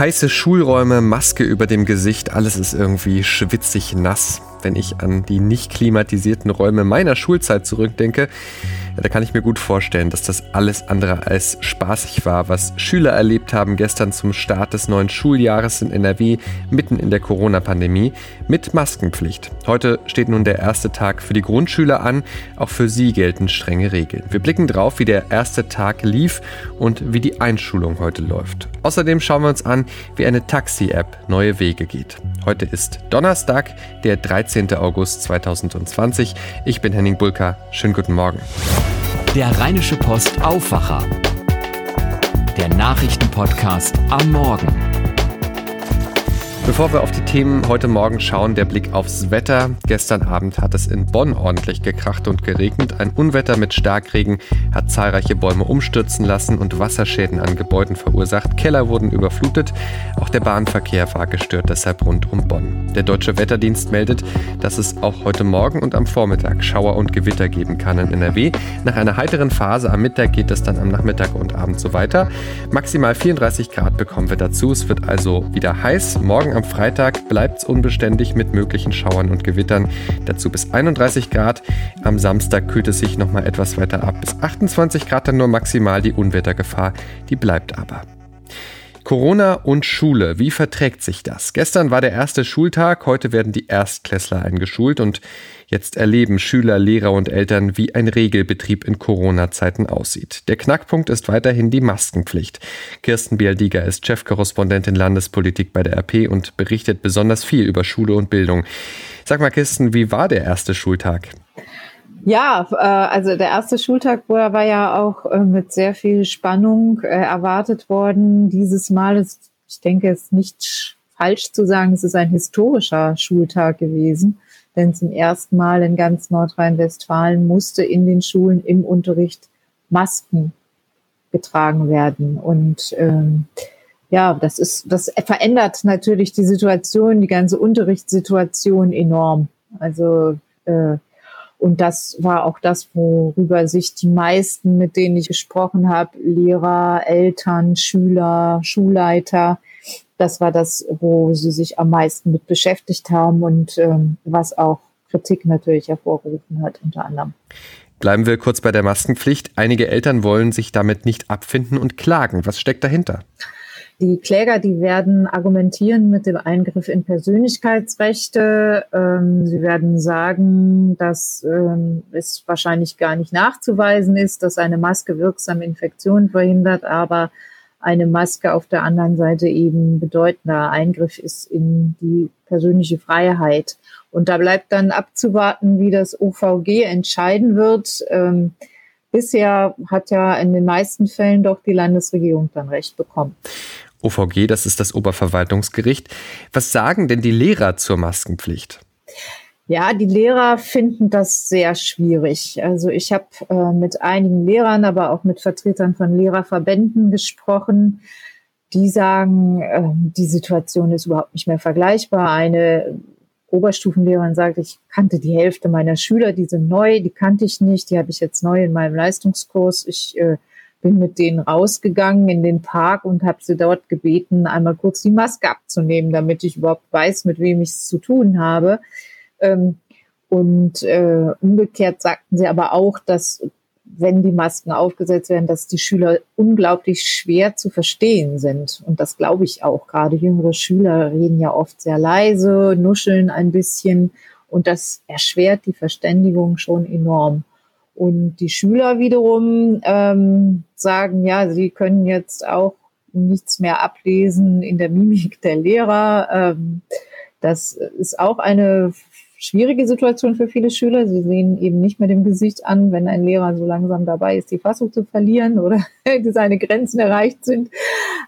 Heiße Schulräume, Maske über dem Gesicht, alles ist irgendwie schwitzig nass. Wenn ich an die nicht klimatisierten Räume meiner Schulzeit zurückdenke, ja, da kann ich mir gut vorstellen, dass das alles andere als spaßig war, was Schüler erlebt haben gestern zum Start des neuen Schuljahres in NRW mitten in der Corona-Pandemie mit Maskenpflicht. Heute steht nun der erste Tag für die Grundschüler an. Auch für sie gelten strenge Regeln. Wir blicken drauf, wie der erste Tag lief und wie die Einschulung heute läuft. Außerdem schauen wir uns an, wie eine Taxi-App neue Wege geht. Heute ist Donnerstag, der 13. August 2020. Ich bin Henning Bulka. Schönen guten Morgen. Der Rheinische Post Aufwacher. Der Nachrichtenpodcast am Morgen. Bevor wir auf die Themen heute Morgen schauen, der Blick aufs Wetter. Gestern Abend hat es in Bonn ordentlich gekracht und geregnet. Ein Unwetter mit Starkregen hat zahlreiche Bäume umstürzen lassen und Wasserschäden an Gebäuden verursacht. Keller wurden überflutet. Auch der Bahnverkehr war gestört, deshalb rund um Bonn. Der Deutsche Wetterdienst meldet, dass es auch heute Morgen und am Vormittag Schauer und Gewitter geben kann in NRW. Nach einer heiteren Phase am Mittag geht es dann am Nachmittag und Abend so weiter. Maximal 34 Grad bekommen wir dazu. Es wird also wieder heiß. Morgen Morgen am Freitag bleibt es unbeständig mit möglichen Schauern und Gewittern. Dazu bis 31 Grad. Am Samstag kühlt es sich nochmal etwas weiter ab. Bis 28 Grad dann nur maximal. Die Unwettergefahr, die bleibt aber. Corona und Schule, wie verträgt sich das? Gestern war der erste Schultag, heute werden die Erstklässler eingeschult und jetzt erleben Schüler, Lehrer und Eltern, wie ein Regelbetrieb in Corona-Zeiten aussieht. Der Knackpunkt ist weiterhin die Maskenpflicht. Kirsten Bialdiger ist Chefkorrespondentin Landespolitik bei der RP und berichtet besonders viel über Schule und Bildung. Sag mal, Kirsten, wie war der erste Schultag? Ja, äh, also der erste Schultag war ja auch äh, mit sehr viel Spannung äh, erwartet worden. Dieses Mal ist, ich denke, es ist nicht falsch zu sagen, es ist ein historischer Schultag gewesen, denn zum ersten Mal in ganz Nordrhein-Westfalen musste in den Schulen im Unterricht Masken getragen werden. Und ähm, ja, das ist, das verändert natürlich die Situation, die ganze Unterrichtssituation enorm. Also äh, und das war auch das, worüber sich die meisten, mit denen ich gesprochen habe, Lehrer, Eltern, Schüler, Schulleiter, das war das, wo sie sich am meisten mit beschäftigt haben und ähm, was auch Kritik natürlich hervorgerufen hat, unter anderem. Bleiben wir kurz bei der Maskenpflicht. Einige Eltern wollen sich damit nicht abfinden und klagen. Was steckt dahinter? Die Kläger, die werden argumentieren mit dem Eingriff in Persönlichkeitsrechte. Ähm, sie werden sagen, dass ähm, es wahrscheinlich gar nicht nachzuweisen ist, dass eine Maske wirksam Infektionen verhindert, aber eine Maske auf der anderen Seite eben bedeutender Eingriff ist in die persönliche Freiheit. Und da bleibt dann abzuwarten, wie das OVG entscheiden wird. Ähm, bisher hat ja in den meisten Fällen doch die Landesregierung dann recht bekommen. OVG, das ist das Oberverwaltungsgericht. Was sagen denn die Lehrer zur Maskenpflicht? Ja, die Lehrer finden das sehr schwierig. Also ich habe äh, mit einigen Lehrern, aber auch mit Vertretern von Lehrerverbänden gesprochen. Die sagen, äh, die Situation ist überhaupt nicht mehr vergleichbar. Eine Oberstufenlehrerin sagt, ich kannte die Hälfte meiner Schüler, die sind neu, die kannte ich nicht, die habe ich jetzt neu in meinem Leistungskurs. Ich äh, bin mit denen rausgegangen in den Park und habe sie dort gebeten, einmal kurz die Maske abzunehmen, damit ich überhaupt weiß, mit wem ich es zu tun habe. Ähm, und äh, umgekehrt sagten sie aber auch, dass wenn die Masken aufgesetzt werden, dass die Schüler unglaublich schwer zu verstehen sind. Und das glaube ich auch. Gerade jüngere Schüler reden ja oft sehr leise, nuscheln ein bisschen. Und das erschwert die Verständigung schon enorm. Und die Schüler wiederum ähm, sagen, ja, sie können jetzt auch nichts mehr ablesen in der Mimik der Lehrer. Ähm, das ist auch eine schwierige Situation für viele Schüler. Sie sehen eben nicht mehr dem Gesicht an, wenn ein Lehrer so langsam dabei ist, die Fassung zu verlieren oder seine Grenzen erreicht sind.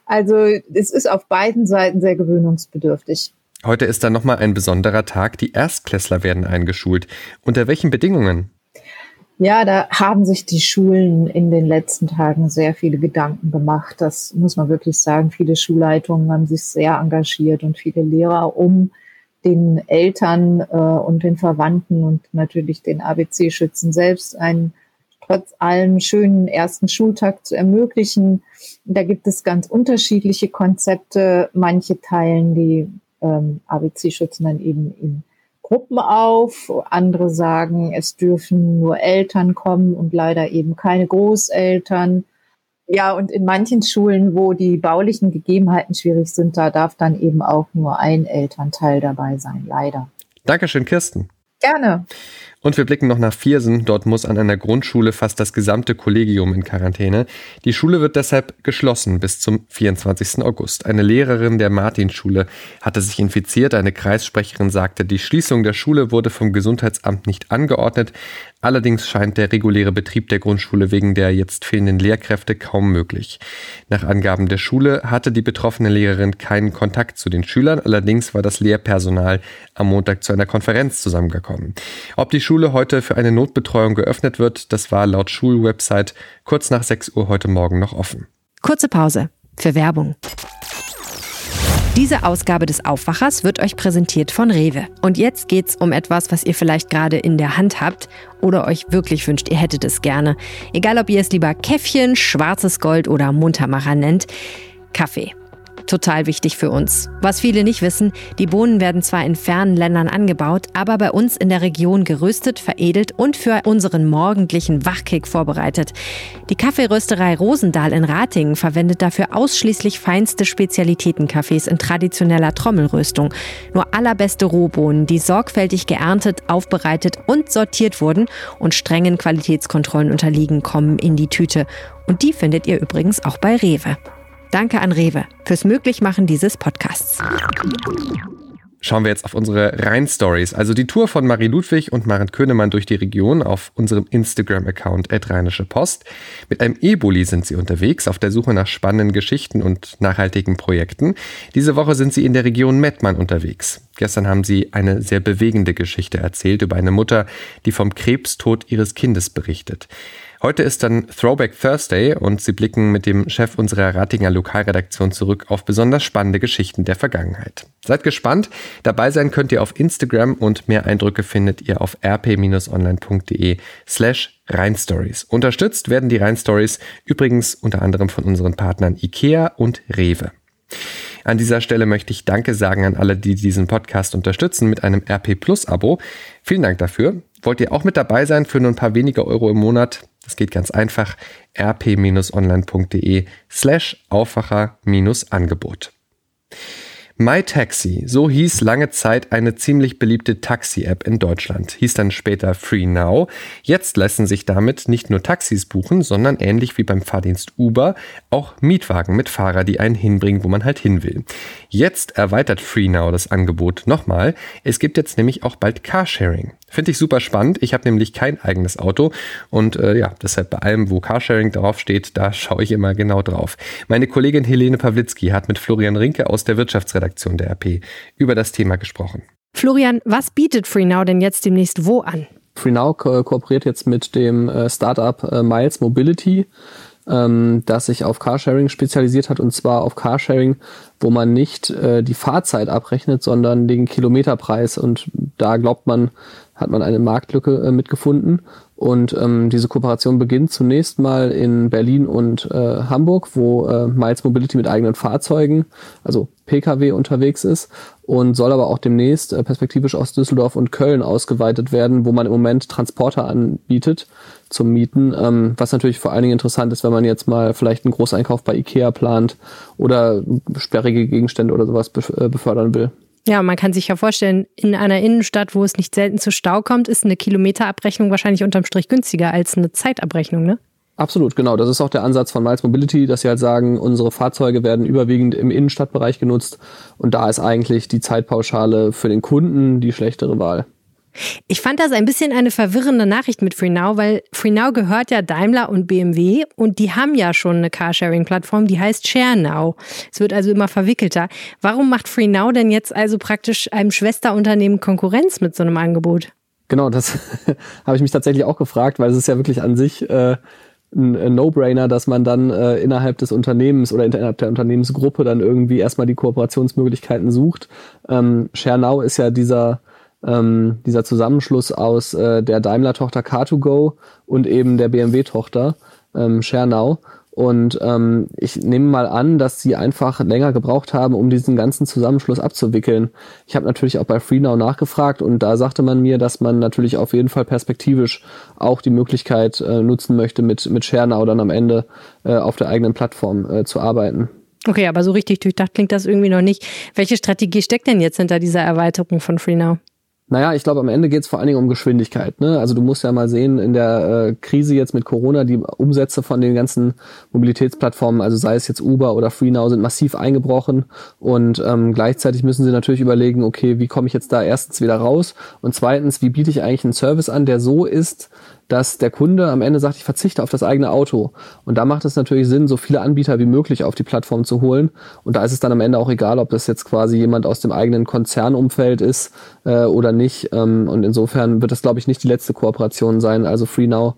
Also es ist auf beiden Seiten sehr gewöhnungsbedürftig. Heute ist dann nochmal ein besonderer Tag. Die Erstklässler werden eingeschult. Unter welchen Bedingungen? Ja, da haben sich die Schulen in den letzten Tagen sehr viele Gedanken gemacht. Das muss man wirklich sagen. Viele Schulleitungen haben sich sehr engagiert und viele Lehrer, um den Eltern äh, und den Verwandten und natürlich den ABC-Schützen selbst ein trotz allem schönen ersten Schultag zu ermöglichen. Da gibt es ganz unterschiedliche Konzepte. Manche teilen die ähm, ABC-Schützen dann eben in Gruppen auf. Andere sagen, es dürfen nur Eltern kommen und leider eben keine Großeltern. Ja, und in manchen Schulen, wo die baulichen Gegebenheiten schwierig sind, da darf dann eben auch nur ein Elternteil dabei sein, leider. Dankeschön, Kirsten. Gerne. Und wir blicken noch nach Viersen. Dort muss an einer Grundschule fast das gesamte Kollegium in Quarantäne. Die Schule wird deshalb geschlossen bis zum 24. August. Eine Lehrerin der Martinschule hatte sich infiziert. Eine Kreissprecherin sagte, die Schließung der Schule wurde vom Gesundheitsamt nicht angeordnet. Allerdings scheint der reguläre Betrieb der Grundschule wegen der jetzt fehlenden Lehrkräfte kaum möglich. Nach Angaben der Schule hatte die betroffene Lehrerin keinen Kontakt zu den Schülern. Allerdings war das Lehrpersonal am Montag zu einer Konferenz zusammengekommen. Ob die Schule heute für eine Notbetreuung geöffnet wird, das war laut Schulwebsite kurz nach 6 Uhr heute Morgen noch offen. Kurze Pause für Werbung. Diese Ausgabe des Aufwachers wird euch präsentiert von Rewe. Und jetzt geht's um etwas, was ihr vielleicht gerade in der Hand habt oder euch wirklich wünscht, ihr hättet es gerne. Egal, ob ihr es lieber Käffchen, schwarzes Gold oder Muntermacher nennt. Kaffee total wichtig für uns. Was viele nicht wissen, die Bohnen werden zwar in fernen Ländern angebaut, aber bei uns in der Region geröstet, veredelt und für unseren morgendlichen Wachkick vorbereitet. Die Kaffeerösterei Rosendahl in Ratingen verwendet dafür ausschließlich feinste Spezialitätenkaffees in traditioneller Trommelröstung. Nur allerbeste Rohbohnen, die sorgfältig geerntet, aufbereitet und sortiert wurden und strengen Qualitätskontrollen unterliegen, kommen in die Tüte. Und die findet ihr übrigens auch bei Rewe. Danke an Rewe fürs Möglichmachen dieses Podcasts. Schauen wir jetzt auf unsere Rhein-Stories, also die Tour von Marie Ludwig und Maren Könemann durch die Region auf unserem Instagram-Account Rheinische Post. Mit einem E-Bully sind sie unterwegs, auf der Suche nach spannenden Geschichten und nachhaltigen Projekten. Diese Woche sind sie in der Region Mettmann unterwegs. Gestern haben sie eine sehr bewegende Geschichte erzählt über eine Mutter, die vom Krebstod ihres Kindes berichtet. Heute ist dann Throwback Thursday und Sie blicken mit dem Chef unserer Ratinger Lokalredaktion zurück auf besonders spannende Geschichten der Vergangenheit. Seid gespannt. Dabei sein könnt ihr auf Instagram und mehr Eindrücke findet ihr auf rp-online.de slash Rheinstories. Unterstützt werden die Rheinstories übrigens unter anderem von unseren Partnern IKEA und Rewe. An dieser Stelle möchte ich Danke sagen an alle, die diesen Podcast unterstützen mit einem RP Plus Abo. Vielen Dank dafür. Wollt ihr auch mit dabei sein für nur ein paar weniger Euro im Monat? Das geht ganz einfach. rp-online.de slash Aufwacher-Angebot. MyTaxi, so hieß lange Zeit eine ziemlich beliebte Taxi-App in Deutschland, hieß dann später FreeNow. Jetzt lassen sich damit nicht nur Taxis buchen, sondern ähnlich wie beim Fahrdienst Uber auch Mietwagen mit Fahrer, die einen hinbringen, wo man halt hin will. Jetzt erweitert FreeNow das Angebot nochmal. Es gibt jetzt nämlich auch bald Carsharing. Finde ich super spannend. Ich habe nämlich kein eigenes Auto und äh, ja, deshalb bei allem, wo Carsharing draufsteht, da schaue ich immer genau drauf. Meine Kollegin Helene Pawlitzki hat mit Florian Rinke aus der Wirtschaftsredaktion der RP über das Thema gesprochen. Florian, was bietet FreeNow denn jetzt demnächst wo an? FreeNow ko kooperiert jetzt mit dem äh, Startup äh, Miles Mobility ähm, das sich auf Carsharing spezialisiert hat und zwar auf Carsharing, wo man nicht äh, die Fahrzeit abrechnet, sondern den Kilometerpreis und da glaubt man, hat man eine Marktlücke äh, mitgefunden und ähm, diese Kooperation beginnt zunächst mal in Berlin und äh, Hamburg, wo äh, Miles Mobility mit eigenen Fahrzeugen, also Pkw unterwegs ist und soll aber auch demnächst äh, perspektivisch aus Düsseldorf und Köln ausgeweitet werden, wo man im Moment Transporter anbietet zum Mieten, ähm, was natürlich vor allen Dingen interessant ist, wenn man jetzt mal vielleicht einen Großeinkauf bei Ikea plant oder sperrige Gegenstände oder sowas äh, befördern will. Ja, man kann sich ja vorstellen, in einer Innenstadt, wo es nicht selten zu Stau kommt, ist eine Kilometerabrechnung wahrscheinlich unterm Strich günstiger als eine Zeitabrechnung, ne? Absolut, genau. Das ist auch der Ansatz von Miles Mobility, dass sie halt sagen, unsere Fahrzeuge werden überwiegend im Innenstadtbereich genutzt und da ist eigentlich die Zeitpauschale für den Kunden die schlechtere Wahl. Ich fand das ein bisschen eine verwirrende Nachricht mit FreeNow, weil FreeNow gehört ja Daimler und BMW und die haben ja schon eine Carsharing-Plattform, die heißt ShareNow. Es wird also immer verwickelter. Warum macht FreeNow denn jetzt also praktisch einem Schwesterunternehmen Konkurrenz mit so einem Angebot? Genau, das habe ich mich tatsächlich auch gefragt, weil es ist ja wirklich an sich äh, ein No-Brainer, dass man dann äh, innerhalb des Unternehmens oder innerhalb der Unternehmensgruppe dann irgendwie erstmal die Kooperationsmöglichkeiten sucht. Ähm, ShareNow ist ja dieser ähm, dieser Zusammenschluss aus äh, der Daimler-Tochter Car2Go und eben der BMW-Tochter ähm, Schernau. Und ähm, ich nehme mal an, dass sie einfach länger gebraucht haben, um diesen ganzen Zusammenschluss abzuwickeln. Ich habe natürlich auch bei FreeNow nachgefragt und da sagte man mir, dass man natürlich auf jeden Fall perspektivisch auch die Möglichkeit äh, nutzen möchte, mit, mit ShareNow dann am Ende äh, auf der eigenen Plattform äh, zu arbeiten. Okay, aber so richtig durchdacht klingt das irgendwie noch nicht. Welche Strategie steckt denn jetzt hinter dieser Erweiterung von FreeNow? Naja, ich glaube, am Ende geht es vor allen Dingen um Geschwindigkeit. Ne? Also du musst ja mal sehen, in der äh, Krise jetzt mit Corona, die Umsätze von den ganzen Mobilitätsplattformen, also sei es jetzt Uber oder FreeNow, sind massiv eingebrochen. Und ähm, gleichzeitig müssen sie natürlich überlegen, okay, wie komme ich jetzt da erstens wieder raus? Und zweitens, wie biete ich eigentlich einen Service an, der so ist, dass der Kunde am Ende sagt, ich verzichte auf das eigene Auto. Und da macht es natürlich Sinn, so viele Anbieter wie möglich auf die Plattform zu holen. Und da ist es dann am Ende auch egal, ob das jetzt quasi jemand aus dem eigenen Konzernumfeld ist äh, oder nicht. Ähm, und insofern wird das, glaube ich, nicht die letzte Kooperation sein. Also FreeNow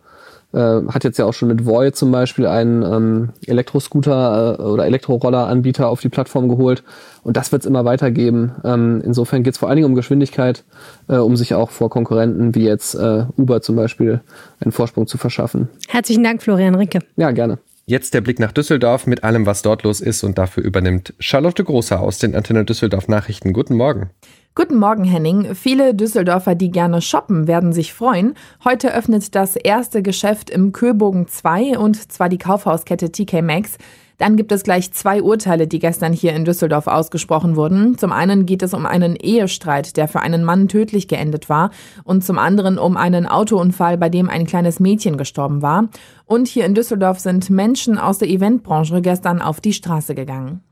äh, hat jetzt ja auch schon mit Voy zum Beispiel einen ähm, Elektroscooter äh, oder Elektroroller-Anbieter auf die Plattform geholt. Und das wird es immer weitergeben. Ähm, insofern geht es vor allen Dingen um Geschwindigkeit, äh, um sich auch vor Konkurrenten wie jetzt äh, Uber zum Beispiel einen Vorsprung zu verschaffen. Herzlichen Dank, Florian Rinke. Ja, gerne. Jetzt der Blick nach Düsseldorf mit allem, was dort los ist und dafür übernimmt Charlotte Großer aus den Antenne Düsseldorf Nachrichten. Guten Morgen. Guten Morgen, Henning. Viele Düsseldorfer, die gerne shoppen, werden sich freuen. Heute öffnet das erste Geschäft im Köbogen 2 und zwar die Kaufhauskette TK Maxx. Dann gibt es gleich zwei Urteile, die gestern hier in Düsseldorf ausgesprochen wurden. Zum einen geht es um einen Ehestreit, der für einen Mann tödlich geendet war, und zum anderen um einen Autounfall, bei dem ein kleines Mädchen gestorben war. Und hier in Düsseldorf sind Menschen aus der Eventbranche gestern auf die Straße gegangen.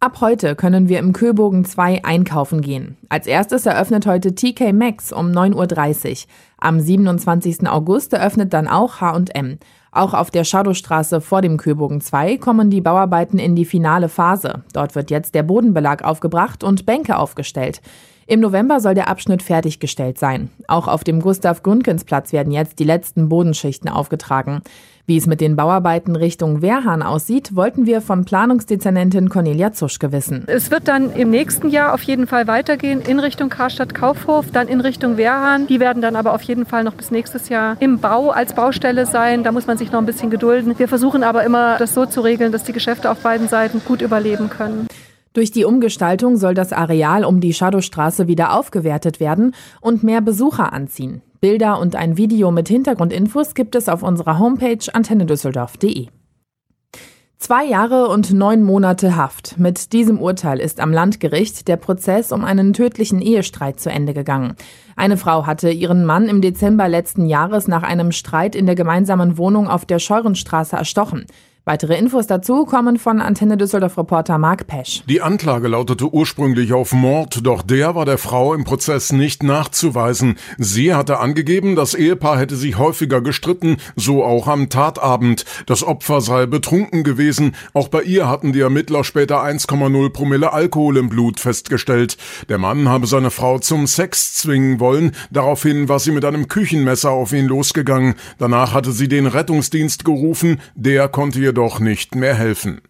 Ab heute können wir im Köbogen 2 einkaufen gehen. Als erstes eröffnet heute TK Maxx um 9.30 Uhr. Am 27. August eröffnet dann auch H&M. Auch auf der Shadowstraße vor dem Köbogen 2 kommen die Bauarbeiten in die finale Phase. Dort wird jetzt der Bodenbelag aufgebracht und Bänke aufgestellt. Im November soll der Abschnitt fertiggestellt sein. Auch auf dem Gustav-Gründgens-Platz werden jetzt die letzten Bodenschichten aufgetragen. Wie es mit den Bauarbeiten Richtung Wehrhahn aussieht, wollten wir von Planungsdezernentin Cornelia Zuschke wissen. Es wird dann im nächsten Jahr auf jeden Fall weitergehen in Richtung Karstadt Kaufhof, dann in Richtung Wehrhahn. Die werden dann aber auf jeden Fall noch bis nächstes Jahr im Bau als Baustelle sein. Da muss man sich noch ein bisschen gedulden. Wir versuchen aber immer, das so zu regeln, dass die Geschäfte auf beiden Seiten gut überleben können. Durch die Umgestaltung soll das Areal um die Shadowstraße wieder aufgewertet werden und mehr Besucher anziehen. Bilder und ein Video mit Hintergrundinfos gibt es auf unserer Homepage antennedüsseldorf.de. Zwei Jahre und neun Monate Haft. Mit diesem Urteil ist am Landgericht der Prozess um einen tödlichen Ehestreit zu Ende gegangen. Eine Frau hatte ihren Mann im Dezember letzten Jahres nach einem Streit in der gemeinsamen Wohnung auf der Scheurenstraße erstochen. Weitere Infos dazu kommen von Antenne Düsseldorf Reporter Mark Pesch. Die Anklage lautete ursprünglich auf Mord, doch der war der Frau im Prozess nicht nachzuweisen. Sie hatte angegeben, das Ehepaar hätte sich häufiger gestritten, so auch am Tatabend. Das Opfer sei betrunken gewesen. Auch bei ihr hatten die Ermittler später 1,0 Promille Alkohol im Blut festgestellt. Der Mann habe seine Frau zum Sex zwingen wollen. Daraufhin war sie mit einem Küchenmesser auf ihn losgegangen. Danach hatte sie den Rettungsdienst gerufen. Der konnte ihr jedoch nicht mehr helfen.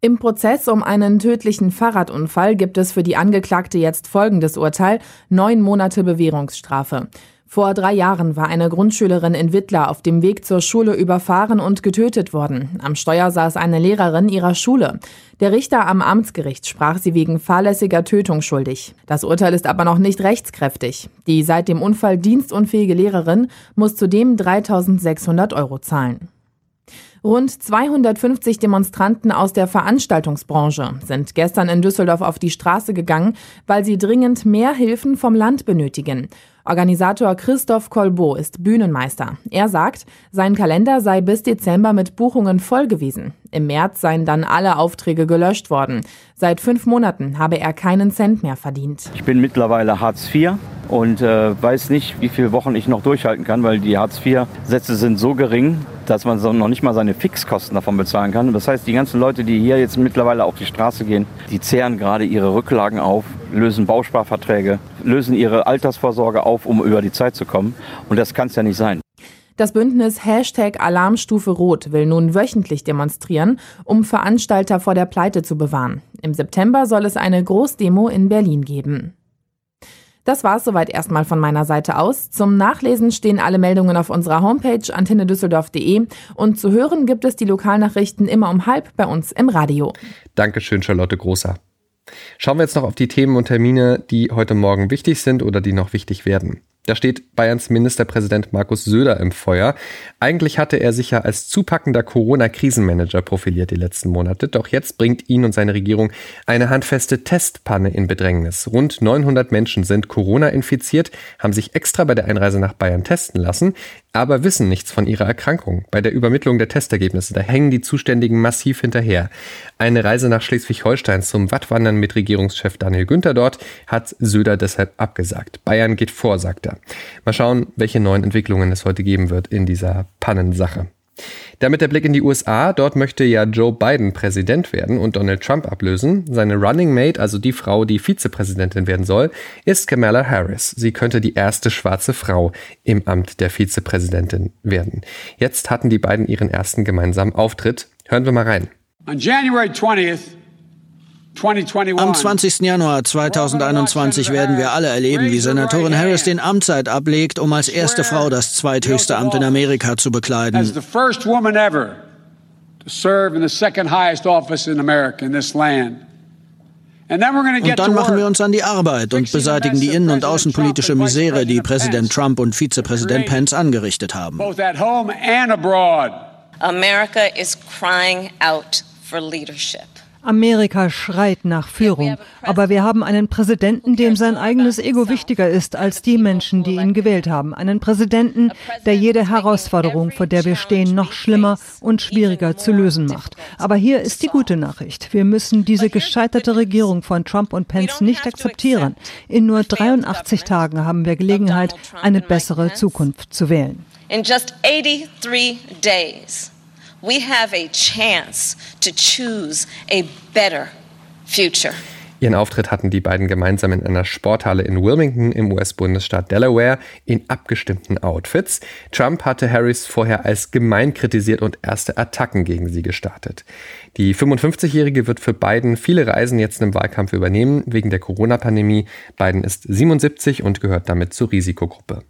Im Prozess um einen tödlichen Fahrradunfall gibt es für die Angeklagte jetzt folgendes Urteil: neun Monate Bewährungsstrafe. Vor drei Jahren war eine Grundschülerin in Wittler auf dem Weg zur Schule überfahren und getötet worden. Am Steuer saß eine Lehrerin ihrer Schule. Der Richter am Amtsgericht sprach sie wegen fahrlässiger Tötung schuldig. Das Urteil ist aber noch nicht rechtskräftig. Die seit dem Unfall dienstunfähige Lehrerin muss zudem 3600 Euro zahlen. Rund 250 Demonstranten aus der Veranstaltungsbranche sind gestern in Düsseldorf auf die Straße gegangen, weil sie dringend mehr Hilfen vom Land benötigen. Organisator Christoph Kolbo ist Bühnenmeister. Er sagt, sein Kalender sei bis Dezember mit Buchungen voll gewesen. Im März seien dann alle Aufträge gelöscht worden. Seit fünf Monaten habe er keinen Cent mehr verdient. Ich bin mittlerweile Hartz IV und äh, weiß nicht, wie viele Wochen ich noch durchhalten kann, weil die Hartz IV-Sätze sind so gering, dass man so noch nicht mal seine Fixkosten davon bezahlen kann. Das heißt, die ganzen Leute, die hier jetzt mittlerweile auf die Straße gehen, die zehren gerade ihre Rücklagen auf, lösen Bausparverträge, lösen ihre Altersvorsorge auf, um über die Zeit zu kommen. Und das kann es ja nicht sein. Das Bündnis Hashtag Alarmstufe Rot will nun wöchentlich demonstrieren, um Veranstalter vor der Pleite zu bewahren. Im September soll es eine Großdemo in Berlin geben. Das war's soweit erstmal von meiner Seite aus. Zum Nachlesen stehen alle Meldungen auf unserer Homepage antennedüsseldorf.de und zu hören gibt es die Lokalnachrichten immer um halb bei uns im Radio. Dankeschön, Charlotte Großer. Schauen wir jetzt noch auf die Themen und Termine, die heute Morgen wichtig sind oder die noch wichtig werden. Da steht Bayerns Ministerpräsident Markus Söder im Feuer. Eigentlich hatte er sich ja als zupackender Corona-Krisenmanager profiliert die letzten Monate, doch jetzt bringt ihn und seine Regierung eine handfeste Testpanne in Bedrängnis. Rund 900 Menschen sind Corona infiziert, haben sich extra bei der Einreise nach Bayern testen lassen aber wissen nichts von ihrer Erkrankung. Bei der Übermittlung der Testergebnisse, da hängen die Zuständigen massiv hinterher. Eine Reise nach Schleswig-Holstein zum Wattwandern mit Regierungschef Daniel Günther dort hat Söder deshalb abgesagt. Bayern geht vor, sagt er. Mal schauen, welche neuen Entwicklungen es heute geben wird in dieser Pannensache. Damit der Blick in die USA. Dort möchte ja Joe Biden Präsident werden und Donald Trump ablösen. Seine Running Mate, also die Frau, die Vizepräsidentin werden soll, ist Kamala Harris. Sie könnte die erste schwarze Frau im Amt der Vizepräsidentin werden. Jetzt hatten die beiden ihren ersten gemeinsamen Auftritt. Hören wir mal rein. On January 20th, am 20. Januar 2021 werden wir alle erleben, wie Senatorin Harris den Amtszeit ablegt, um als erste Frau das zweithöchste Amt in Amerika zu bekleiden. Und dann machen wir uns an die Arbeit und beseitigen die innen- und außenpolitische Misere, die Präsident Trump und Vizepräsident Pence angerichtet haben. America is crying out for leadership. Amerika schreit nach Führung, aber wir haben einen Präsidenten, dem sein eigenes Ego wichtiger ist als die Menschen, die ihn gewählt haben. Einen Präsidenten, der jede Herausforderung, vor der wir stehen, noch schlimmer und schwieriger zu lösen macht. Aber hier ist die gute Nachricht. Wir müssen diese gescheiterte Regierung von Trump und Pence nicht akzeptieren. In nur 83 Tagen haben wir Gelegenheit, eine bessere Zukunft zu wählen. In just 83 days we have a chance to choose a better future. Ihren Auftritt hatten die beiden gemeinsam in einer Sporthalle in Wilmington im US-Bundesstaat Delaware in abgestimmten Outfits. Trump hatte Harris vorher als gemein kritisiert und erste Attacken gegen sie gestartet. Die 55-Jährige wird für Biden viele Reisen jetzt im Wahlkampf übernehmen wegen der Corona-Pandemie. Biden ist 77 und gehört damit zur Risikogruppe.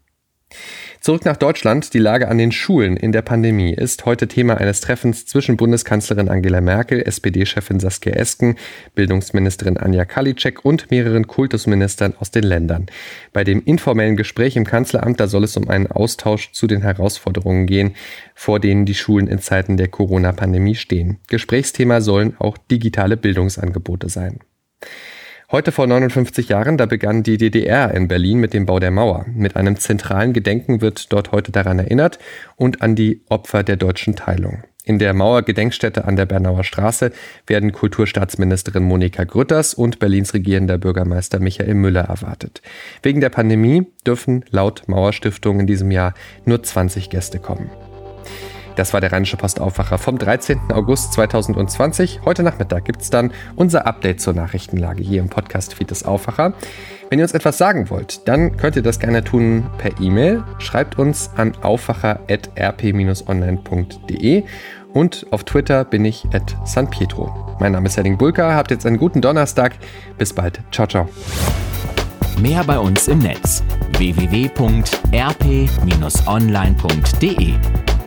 Zurück nach Deutschland. Die Lage an den Schulen in der Pandemie ist heute Thema eines Treffens zwischen Bundeskanzlerin Angela Merkel, SPD-Chefin Saskia Esken, Bildungsministerin Anja Kalitschek und mehreren Kultusministern aus den Ländern. Bei dem informellen Gespräch im Kanzleramt, da soll es um einen Austausch zu den Herausforderungen gehen, vor denen die Schulen in Zeiten der Corona-Pandemie stehen. Gesprächsthema sollen auch digitale Bildungsangebote sein. Heute vor 59 Jahren, da begann die DDR in Berlin mit dem Bau der Mauer. Mit einem zentralen Gedenken wird dort heute daran erinnert und an die Opfer der deutschen Teilung. In der Mauergedenkstätte an der Bernauer Straße werden Kulturstaatsministerin Monika Grütters und Berlins regierender Bürgermeister Michael Müller erwartet. Wegen der Pandemie dürfen laut Mauerstiftung in diesem Jahr nur 20 Gäste kommen. Das war der Rheinische Postaufwacher vom 13. August 2020. Heute Nachmittag gibt es dann unser Update zur Nachrichtenlage hier im Podcast Feed des Aufwacher. Wenn ihr uns etwas sagen wollt, dann könnt ihr das gerne tun per E-Mail. Schreibt uns an aufwacher.rp-online.de und auf Twitter bin ich at San Pietro. Mein Name ist Henning Bulka, habt jetzt einen guten Donnerstag. Bis bald. Ciao, ciao. Mehr bei uns im Netz www.rp-online.de